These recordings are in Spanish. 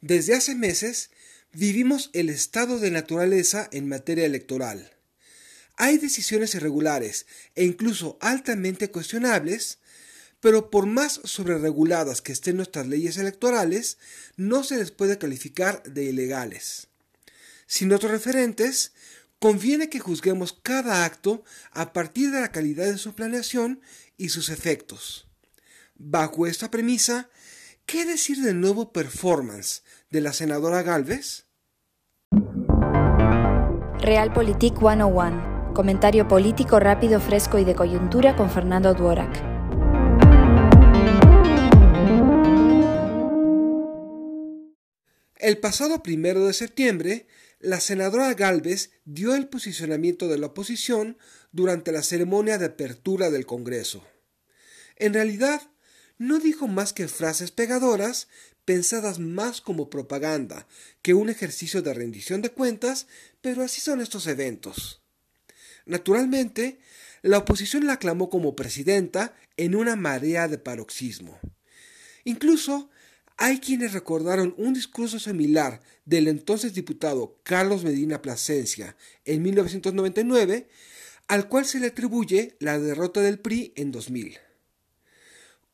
Desde hace meses vivimos el estado de naturaleza en materia electoral. Hay decisiones irregulares e incluso altamente cuestionables, pero por más sobrereguladas que estén nuestras leyes electorales, no se les puede calificar de ilegales. Sin otros referentes, conviene que juzguemos cada acto a partir de la calidad de su planeación y sus efectos. Bajo esta premisa, ¿Qué decir del nuevo performance de la senadora Galvez? Realpolitik 101. Comentario político rápido, fresco y de coyuntura con Fernando Duorak. El pasado primero de septiembre, la senadora Galvez dio el posicionamiento de la oposición durante la ceremonia de apertura del Congreso. En realidad, no dijo más que frases pegadoras pensadas más como propaganda que un ejercicio de rendición de cuentas, pero así son estos eventos. Naturalmente, la oposición la aclamó como presidenta en una marea de paroxismo. Incluso hay quienes recordaron un discurso similar del entonces diputado Carlos Medina Plasencia en 1999, al cual se le atribuye la derrota del PRI en 2000.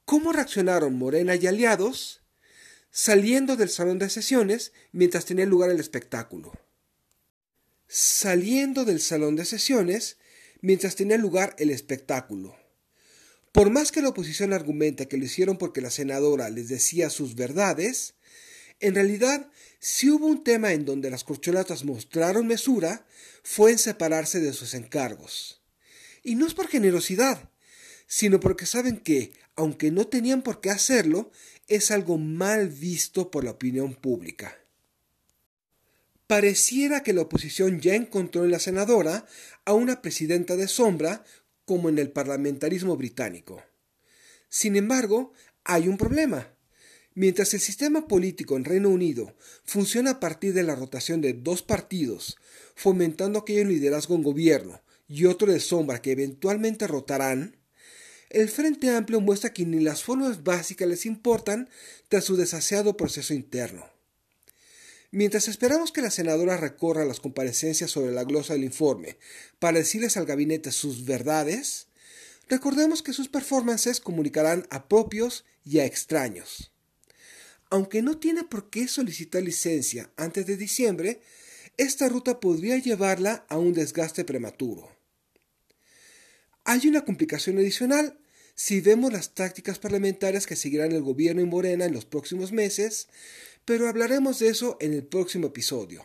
¿Cómo reaccionaron Morena y aliados saliendo del salón de sesiones mientras tenía lugar el espectáculo? Saliendo del salón de sesiones mientras tenía lugar el espectáculo. Por más que la oposición argumente que lo hicieron porque la senadora les decía sus verdades, en realidad, si hubo un tema en donde las corcholatas mostraron mesura, fue en separarse de sus encargos. Y no es por generosidad, sino porque saben que, aunque no tenían por qué hacerlo, es algo mal visto por la opinión pública. Pareciera que la oposición ya encontró en la senadora a una presidenta de sombra como en el parlamentarismo británico. Sin embargo, hay un problema. Mientras el sistema político en Reino Unido funciona a partir de la rotación de dos partidos, fomentando un liderazgo en gobierno y otro de sombra que eventualmente rotarán, el Frente Amplio muestra que ni las formas básicas les importan tras su desaseado proceso interno. Mientras esperamos que la senadora recorra las comparecencias sobre la glosa del informe para decirles al gabinete sus verdades, recordemos que sus performances comunicarán a propios y a extraños. Aunque no tiene por qué solicitar licencia antes de diciembre, esta ruta podría llevarla a un desgaste prematuro. Hay una complicación adicional si vemos las tácticas parlamentarias que seguirán el gobierno y Morena en los próximos meses, pero hablaremos de eso en el próximo episodio.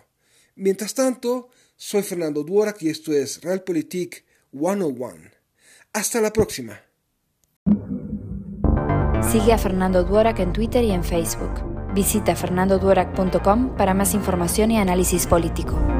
Mientras tanto, soy Fernando Duorak y esto es Realpolitik 101. Hasta la próxima. Sigue a Fernando Duorak en Twitter y en Facebook. Visita fernandoduorak.com para más información y análisis político.